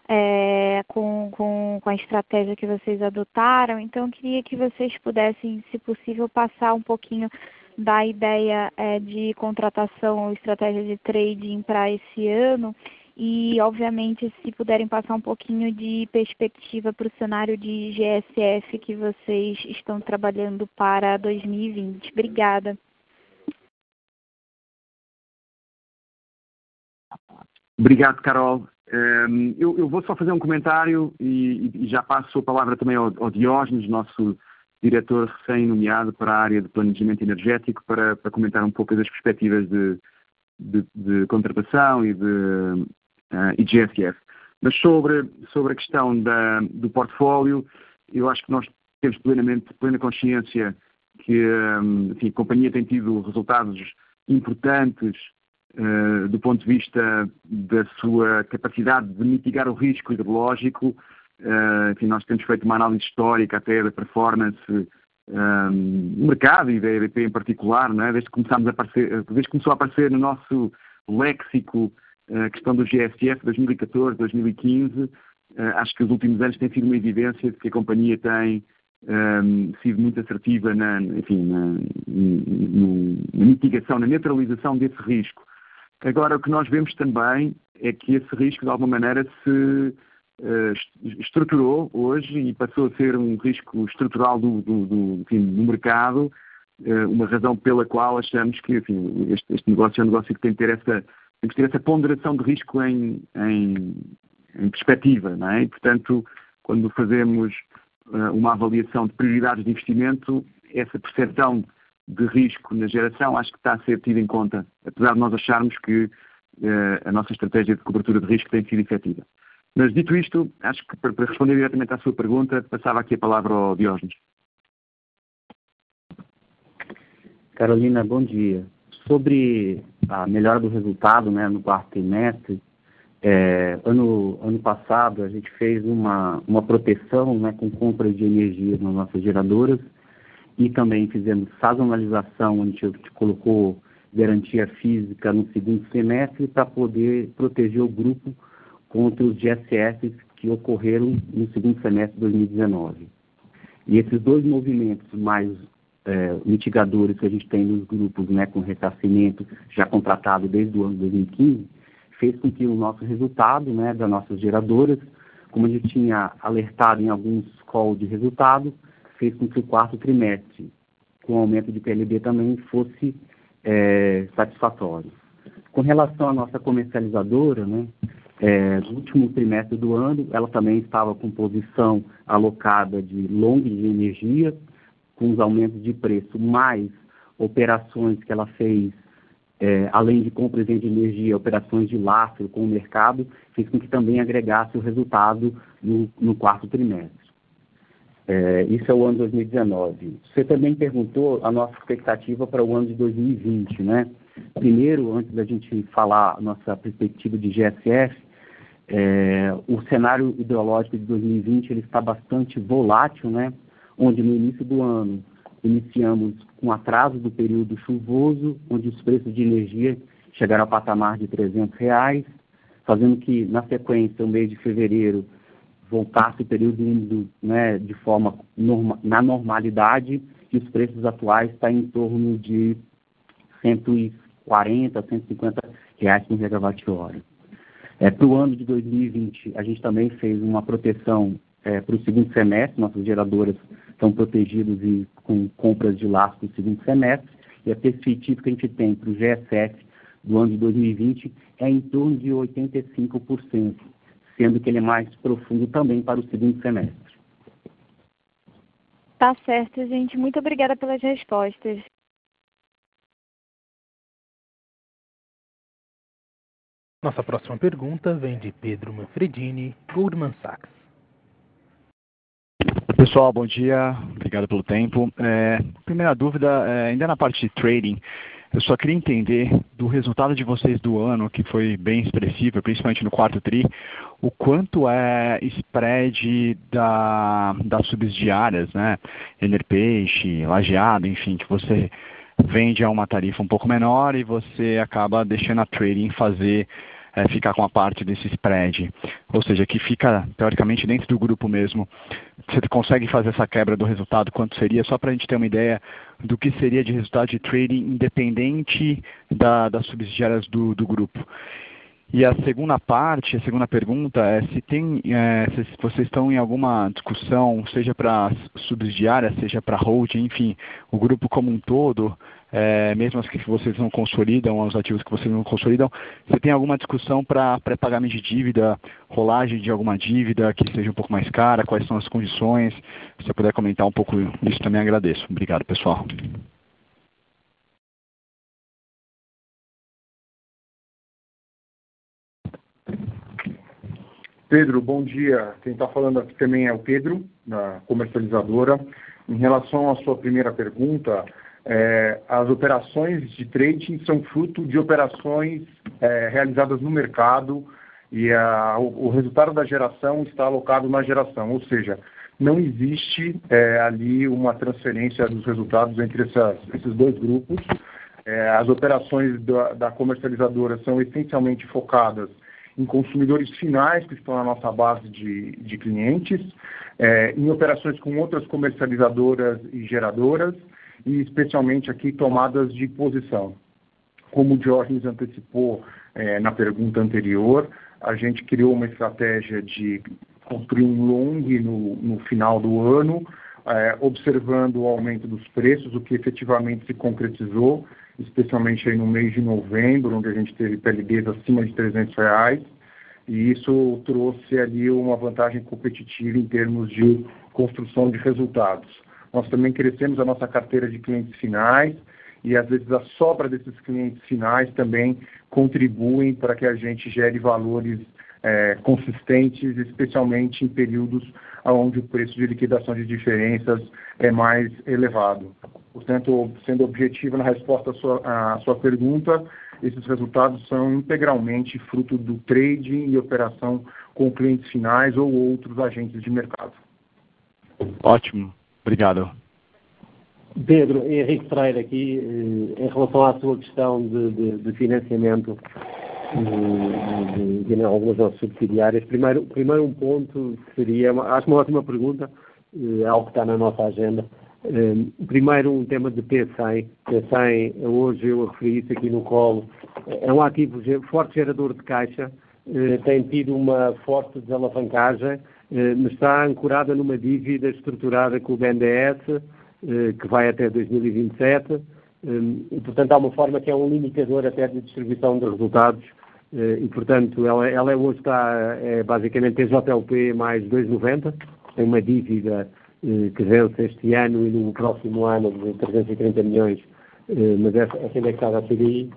É, com, com, com a estratégia que vocês adotaram. Então, eu queria que vocês pudessem, se possível, passar um pouquinho da ideia é, de contratação ou estratégia de trading para esse ano e, obviamente, se puderem passar um pouquinho de perspectiva para o cenário de GSF que vocês estão trabalhando para 2020. Obrigada. Obrigado, Carol. Um, eu, eu, vou só fazer um comentário e, e já passo a palavra também ao, ao Diógenes, nosso diretor recém-nomeado para a área de planejamento energético, para, para, comentar um pouco das perspectivas de, de, de contratação e de, uh, e de GSF. Mas sobre, sobre a questão da, do portfólio, eu acho que nós temos plenamente, plena consciência que enfim, a companhia tem tido resultados importantes do ponto de vista da sua capacidade de mitigar o risco hidrológico Uh, enfim, nós temos feito uma análise histórica até da performance um, eh, do mercado e da EDP em particular, é? desde, que a aparecer, desde que começou a aparecer no nosso léxico a questão do GSF 2014, 2015. Uh, acho que os últimos anos têm sido uma evidência de que a companhia tem um, sido muito assertiva na, enfim, na, na, mitigação, na neutralização desse risco. Agora, o que nós vemos também é que esse risco, de alguma maneira, se uh, estruturou hoje e passou a ser um risco estrutural do, do, do, enfim, do mercado, uh, uma razão pela qual achamos que enfim, este, este, negócio é um negócio que tem que ter essa, que ter essa ponderação de risco em, em, em perspectiva, não é? E, portanto, quando fazemos uh, uma avaliação de prioridades de investimento, essa percepção de risco na geração acho que está a ser tida em conta, apesar de nós acharmos que a nossa estratégia de cobertura de risco tem sido efetiva. Mas dito isto, acho que para responder diretamente à sua pergunta, passava aqui a palavra ao Diógenes. Carolina, bom dia. Sobre a melhora do resultado né, no quarto trimestre, é, ano, ano passado a gente fez uma, uma proteção né, com compra de energia nas nossas geradoras e também fizemos sazonalização, a gente colocou garantia física no segundo semestre para poder proteger o grupo contra os GSFs que ocorreram no segundo semestre de 2019. E esses dois movimentos mais é, mitigadores que a gente tem nos grupos, né, com ressarcimento já contratado desde o ano de 2015, fez com que o nosso resultado, né, das nossas geradoras, como a gente tinha alertado em alguns calls de resultado, fez com que o quarto trimestre, com o aumento de PLD também, fosse é, satisfatório. Com relação à nossa comercializadora, né, é, no último trimestre do ano, ela também estava com posição alocada de long de energia, com os aumentos de preço, mais operações que ela fez, é, além de compras de energia, operações de lastro com o mercado, fez com que também agregasse o resultado no, no quarto trimestre. É, isso é o ano 2019. Você também perguntou a nossa expectativa para o ano de 2020, né? Primeiro, antes da gente falar a nossa perspectiva de GSF, é, o cenário hidrológico de 2020 ele está bastante volátil, né? onde no início do ano iniciamos com atraso do período chuvoso, onde os preços de energia chegaram ao patamar de 300 reais, fazendo que, na sequência, o mês de fevereiro voltasse o período úmido né, de forma norma, na normalidade e os preços atuais estão em torno de 140, 150 reais por megawatt-hora. É, para o ano de 2020, a gente também fez uma proteção é, para o segundo semestre, nossas geradoras estão protegidas e com compras de laço no segundo semestre, e a perspectiva que a gente tem para o GSF do ano de 2020 é em torno de 85%, sendo que ele é mais profundo também para o segundo semestre. Tá certo, gente. Muito obrigada pelas respostas. Nossa próxima pergunta vem de Pedro Manfredini, Goldman Sachs. Pessoal, bom dia. Obrigado pelo tempo. É, primeira dúvida, é, ainda na parte de trading, eu só queria entender do resultado de vocês do ano, que foi bem expressivo, principalmente no quarto TRI, o quanto é spread da, das subsidiárias, né? Enerpeixe, Lajeado, enfim, que você vende a uma tarifa um pouco menor e você acaba deixando a trading fazer é, ficar com a parte desse spread, ou seja, que fica teoricamente dentro do grupo mesmo. Você consegue fazer essa quebra do resultado, quanto seria, só para a gente ter uma ideia do que seria de resultado de trading independente da, das subsidiárias do, do grupo. E a segunda parte, a segunda pergunta é se tem, é, se vocês estão em alguma discussão, seja para subsidiária, seja para holding, enfim, o grupo como um todo, é, mesmo as que vocês não consolidam, os ativos que vocês não consolidam, você tem alguma discussão para pré-pagamento de dívida, rolagem de alguma dívida que seja um pouco mais cara, quais são as condições? Se você puder comentar um pouco isso também agradeço. Obrigado, pessoal. Pedro, bom dia. Quem está falando aqui também é o Pedro, da comercializadora. Em relação à sua primeira pergunta, as operações de trading são fruto de operações é, realizadas no mercado e o, resultado da geração está alocado na geração, ou seja, não existe é, ali uma transferência dos resultados entre essas, esses dois grupos. É, as operações da, da comercializadora são essencialmente focadas em consumidores finais que estão na nossa base de, de clientes, é, em operações com outras comercializadoras e geradoras, e especialmente aqui tomadas de posição. Como o Jorge antecipou é, na pergunta anterior, a gente criou uma estratégia de construir um long no, no final do ano, é, observando o aumento dos preços, o que efetivamente se concretizou, especialmente no mês de novembro, onde a gente teve PLDs acima de 300 reais, e isso trouxe ali uma vantagem competitiva em termos de construção de resultados. Nós também crescemos a nossa carteira de clientes finais e às vezes a sobra desses clientes finais também contribuem para que a gente gere valores é, consistentes, especialmente em períodos onde o preço de liquidação de diferenças é mais elevado. Portanto, sendo objetivo na resposta à sua, à sua pergunta, esses resultados são integralmente fruto do trading e operação com clientes finais ou outros agentes de mercado. Ótimo. Obrigado. Pedro, Henrique Freire aqui, eh, em relação à sua questão de, de, de financiamento eh, de, de, algumas nossas subsidiárias. Primeiro, primeiro um ponto seria, acho uma ótima pergunta, é algo que está na nossa agenda. Primeiro um tema de P100. P100, hoje eu referi isso aqui no colo, é um ativo forte gerador de caixa, tem tido uma forte desalavancagem, eh, está ancorada numa dívida estruturada com o BNDES, eh, que vai até 2027, eh, e, portanto, há uma forma que é um limitador até de distribuição de resultados, e, portanto, ela, ela hoje está, é basicamente TJLP mais 2,90, tem uma dívida que vence este ano e no próximo ano de 330 milhões, mas é, é indexada a CDI,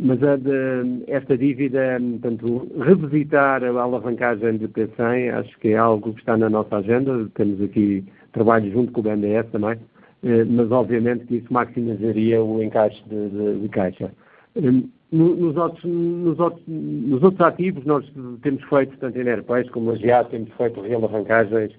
mas a de, esta dívida, portanto, revisitar a alavancagem de P100, acho que é algo que está na nossa agenda. Temos aqui trabalho junto com o BNDES também, eh, mas obviamente que isso maximizaria o encaixe de, de, de caixa. Eh, nos outros, nos, outros, nos outros, ativos, nós temos feito, tanto em Airpace como na GA, temos feito realavancagens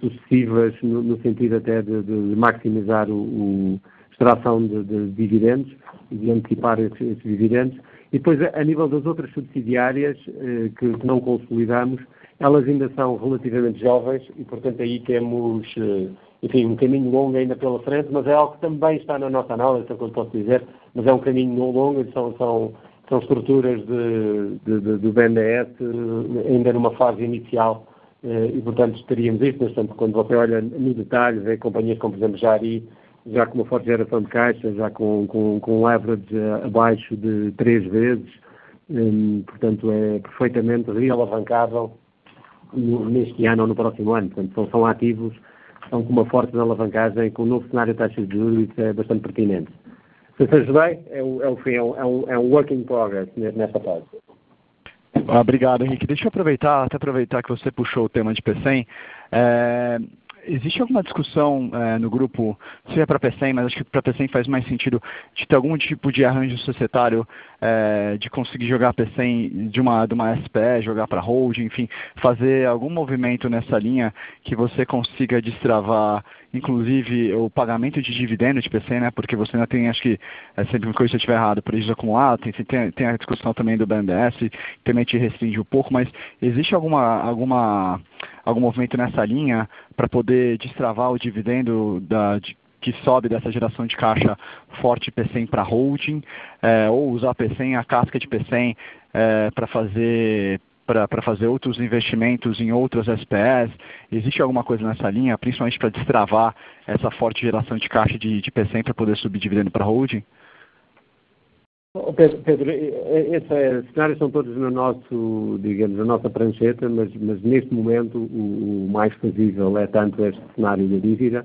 sucessivas, no, no, sentido até de, de maximizar o, o extração de, de dividendos e de antecipar esses, esses dividendos. E depois, a, nível das outras subsidiárias eh, que, que, não consolidamos, elas ainda são relativamente jovens e, portanto, aí temos, eh, enfim, um caminho longo ainda pela frente, mas é algo que também está na nossa análise, é o que eu posso dizer, mas é um caminho longo, são, são, são estruturas de, de, de, do BNDES eh, ainda numa fase inicial eh, e, portanto, teríamos isso, mas, portanto, quando você olha no detalhe, vê companhias como, por exemplo, Jari, já com uma forte geração de caixa, já com, com, com um leverage abaixo de três vezes, hum, portanto é perfeitamente realavancável neste ano ou no próximo ano. Portanto, são, são ativos estão com uma forte alavancagem, com o novo cenário de taxas de juros, isso é bastante pertinente. Se te ajudei, é um, é um, é um, é um work in progress nesta fase. Ah, obrigado, Henrique. Deixa eu aproveitar, até aproveitar que você puxou o tema de P100. É, existe alguma discussão é, no grupo, seja para a mas acho que para a faz mais sentido, de ter algum tipo de arranjo societário, é, de conseguir jogar a de uma, de uma SPE, jogar para holding, enfim, fazer algum movimento nessa linha que você consiga destravar inclusive o pagamento de dividendo de PC, né? Porque você ainda tem, acho que, é sempre uma coisa se eu estiver errado, prejuízo acumulado, tem, tem, tem a discussão também do BNDES, também te restringe um pouco, mas existe alguma, alguma, algum movimento nessa linha para poder destravar o dividendo da, de, que sobe dessa geração de caixa forte PCM para holding, é, ou usar PCM, a casca de PCM é, para fazer para fazer outros investimentos em outras SPS? Existe alguma coisa nessa linha, principalmente para destravar essa forte geração de caixa de, de PCM para poder subir dividendo para holding? Pedro, esses cenários são todos no nosso, digamos, na nossa prancheta, mas, mas neste momento o, o, mais fazível é tanto este cenário da dívida,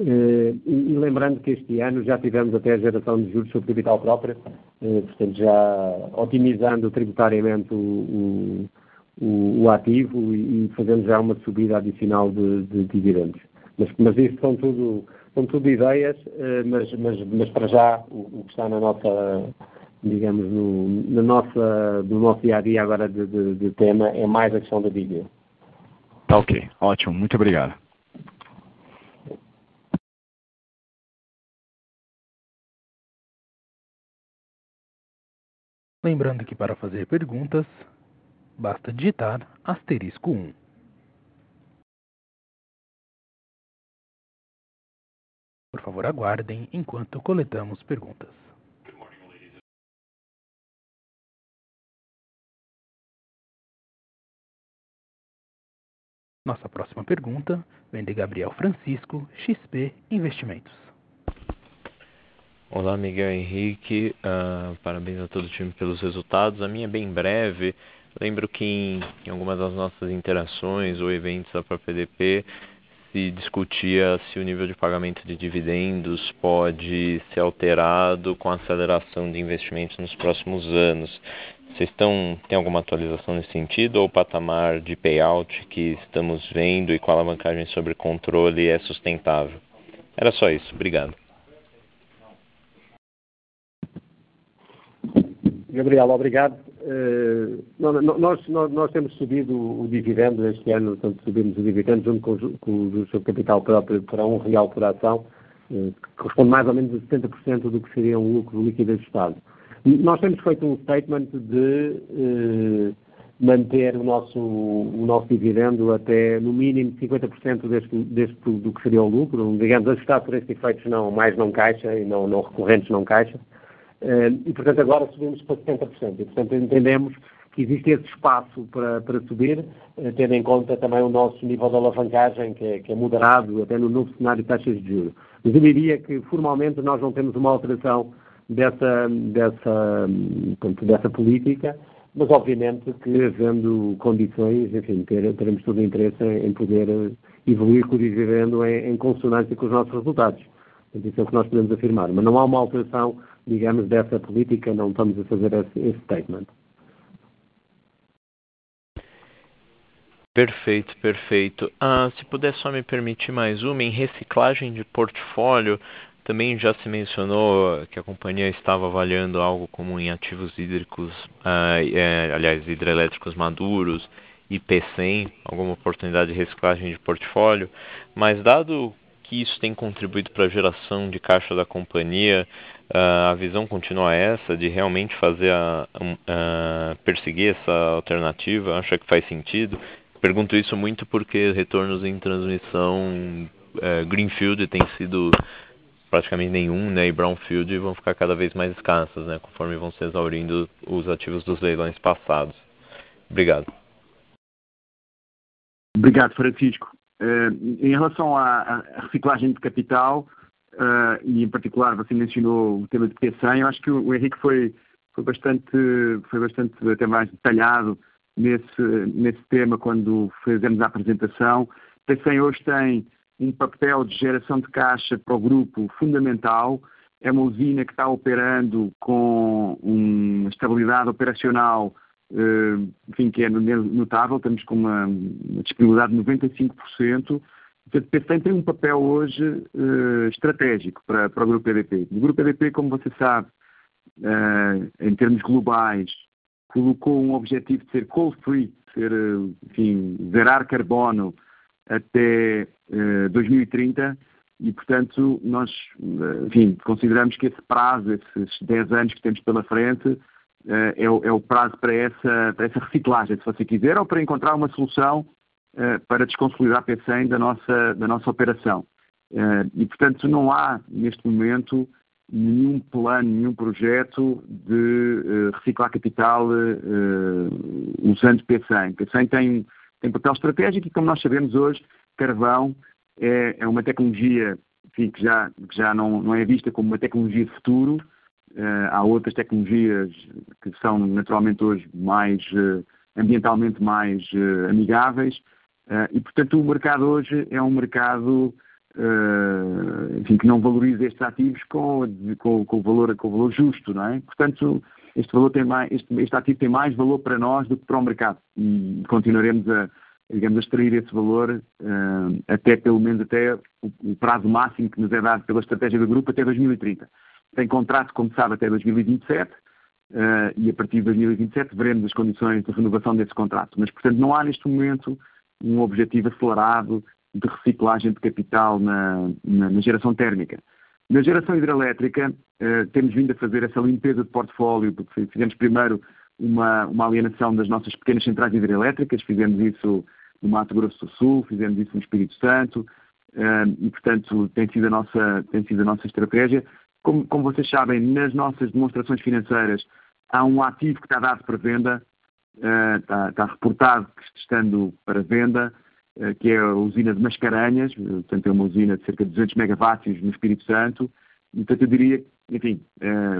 eh, e, e, lembrando que este ano já tivemos até a geração de juros sobre capital próprio, eh, portanto já otimizando tributariamente o, o ativo e, e, fazendo já uma subida adicional de, de dividendos. Mas, mas isto são tudo, são tudo ideias, eh, mas, mas, mas para já o, o, que está na nossa, digamos, no, na nossa, no nosso dia a dia agora de, de, de tema é mais a questão da dívida. Tá ok, ótimo, muito obrigado. Lembrando que para fazer perguntas, basta digitar asterisco 1. Por favor, aguardem enquanto coletamos perguntas. Nossa próxima pergunta vem de Gabriel Francisco, XP Investimentos. Olá, Miguel Henrique. Uh, parabéns a todo o time pelos resultados. A minha é bem breve. Lembro que em, em algumas das nossas interações ou eventos da própria EDP se discutia se o nível de pagamento de dividendos pode ser alterado com a aceleração de investimentos nos próximos anos. Vocês estão, tem alguma atualização nesse sentido ou o patamar de payout que estamos vendo e com a alavancagem sobre controle é sustentável? Era só isso. Obrigado. Gabriel, obrigado. Uh, nós, nós, nós, temos subido o dividendo este ano, portanto, subimos o dividendo junto com, com o seu capital próprio para um real por ação, uh, que corresponde mais ou menos a 70% do que seria um lucro líquido ajustado. Nós temos feito um statement de uh, manter o nosso, o nosso dividendo até no mínimo 50% deste, deste, do que seria o lucro, digamos, ajustado por estes efeitos não, mais não caixa e não, não recorrentes não caixa. Eh, e, portanto, agora subimos para 70%. E, portanto, entendemos que existe esse espaço para, para subir, eh, tendo em conta também o nosso nível de alavancagem, que é, que é moderado, até no novo cenário de taxas de juros. Mas eu diria que, formalmente, nós não temos uma alteração dessa, dessa, portanto, dessa política, mas, obviamente, que, havendo condições, enfim, ter, teremos todo o interesse em, em poder eh, evoluir com o dividendo em, em consonância com os nossos resultados. Portanto, isso é o que nós podemos afirmar. Mas não há uma alteração digamos, dessa política, não estamos a fazer esse, esse statement. Perfeito, perfeito. Ah, se puder só me permitir mais uma, em reciclagem de portfólio, também já se mencionou que a companhia estava avaliando algo como em ativos hídricos, ah, é, aliás, hidrelétricos maduros, IP100, alguma oportunidade de reciclagem de portfólio, mas dado que isso tem contribuído para a geração de caixa da companhia, Uh, a visão continua essa de realmente fazer a, perseguir essa alternativa? Acha que faz sentido? Pergunto isso muito porque retornos em transmissão uh, Greenfield tem sido praticamente nenhum, né, e Brownfield vão ficar cada vez mais escassas, né, conforme vão se exaurindo os ativos dos leilões passados. Obrigado. Obrigado, Francisco. Uh, em relação à, reciclagem de capital, uh, e em particular você mencionou o tema de P100, eu acho que o, Henrique foi, foi, bastante, foi bastante até mais detalhado nesse, nesse tema quando fizemos a apresentação. P100 hoje tem um papel de geração de caixa para o grupo fundamental, é uma usina que está operando com uma estabilidade operacional enfim, que é notável, estamos com uma, disponibilidade de 95%, Portanto, PESTEM tem um papel hoje uh, estratégico para, para o Grupo EDP. O Grupo EDP, como você sabe, uh, em termos globais, colocou um objetivo de ser coal-free, ser, enfim, zerar carbono até 2030 e, portanto, nós, enfim, consideramos que esse prazo, esses 10 anos que temos pela frente, é o, é o prazo para essa, para essa reciclagem, se você quiser, ou para encontrar uma solução para desconsolidar a P100 da nossa, da nossa operação. E, portanto, não há, neste momento, nenhum plano, nenhum projeto de reciclar capital usando P100. P100 tem, tem papel estratégico e, como nós sabemos hoje, carvão é, é uma tecnologia enfim, que já, que já não, não é vista como uma tecnologia de futuro. Uh, há outras tecnologias que são naturalmente hoje mais uh, ambientalmente mais uh, amigáveis e portanto o mercado hoje é um mercado enfim, que não valoriza estes ativos com, com, com, o valor, com o valor justo, não é? Portanto, este, valor tem mais, este, este ativo tem mais valor para nós do que para o mercado e continuaremos a, digamos, extrair esse valor até pelo menos até o, o, prazo máximo que nos é dado pela estratégia do grupo até 2030. Tem contrato, como sabe, até 2027 uh, eh, e a partir de 2027 veremos as condições de renovação desse contrato. Mas, portanto, não há neste momento um objetivo acelerado de reciclagem de capital na, na, na geração térmica. Na geração hidrelétrica, uh, temos vindo a fazer essa limpeza de portfólio, porque fizemos primeiro uma, uma alienação das nossas pequenas centrais hidrelétricas, fizemos isso no Mato Grosso do Sul, fizemos isso no Espírito Santo, e, portanto, tem sido a nossa, tem sido a nossa estratégia. Como, como vocês sabem, nas nossas demonstrações financeiras há um ativo que está dado para venda, está, está reportado que estando para venda, que é a usina de Mascarenhas, portanto é uma usina de cerca de 200 megawatts no Espírito Santo, e, portanto eu diria, enfim,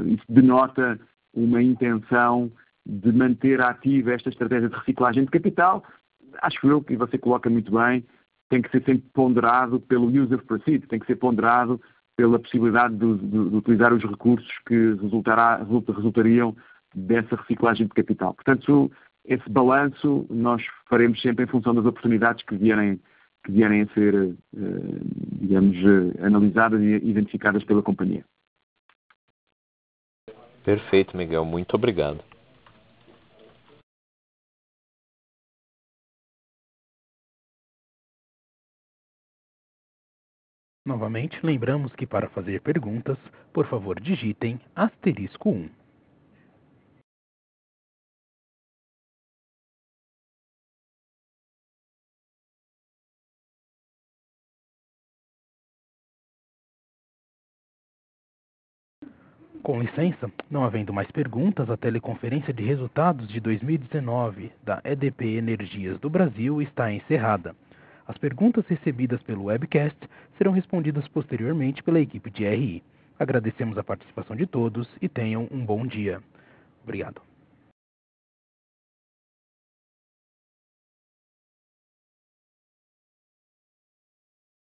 isso denota uma intenção de manter ativa esta estratégia de reciclagem de capital, acho eu que você coloca muito bem, tem que ser sempre ponderado pelo use of proceeds, tem que ser ponderado pela possibilidade de, de, de utilizar os recursos que resultará, resultariam dessa reciclagem de capital. Portanto, esse balanço nós faremos sempre em função das oportunidades que vierem, que vierem a ser, eh, digamos, analisadas e identificadas pela companhia. Perfeito, Miguel. Muito obrigado. Novamente, lembramos que para fazer perguntas, por favor digitem asterisco 1. Com licença, não havendo mais perguntas, a teleconferência de resultados de 2019 da EDP Energias do Brasil está encerrada. As perguntas recebidas pelo webcast serão respondidas posteriormente pela equipe de RI. Agradecemos a participação de todos e tenham um bom dia. Obrigado.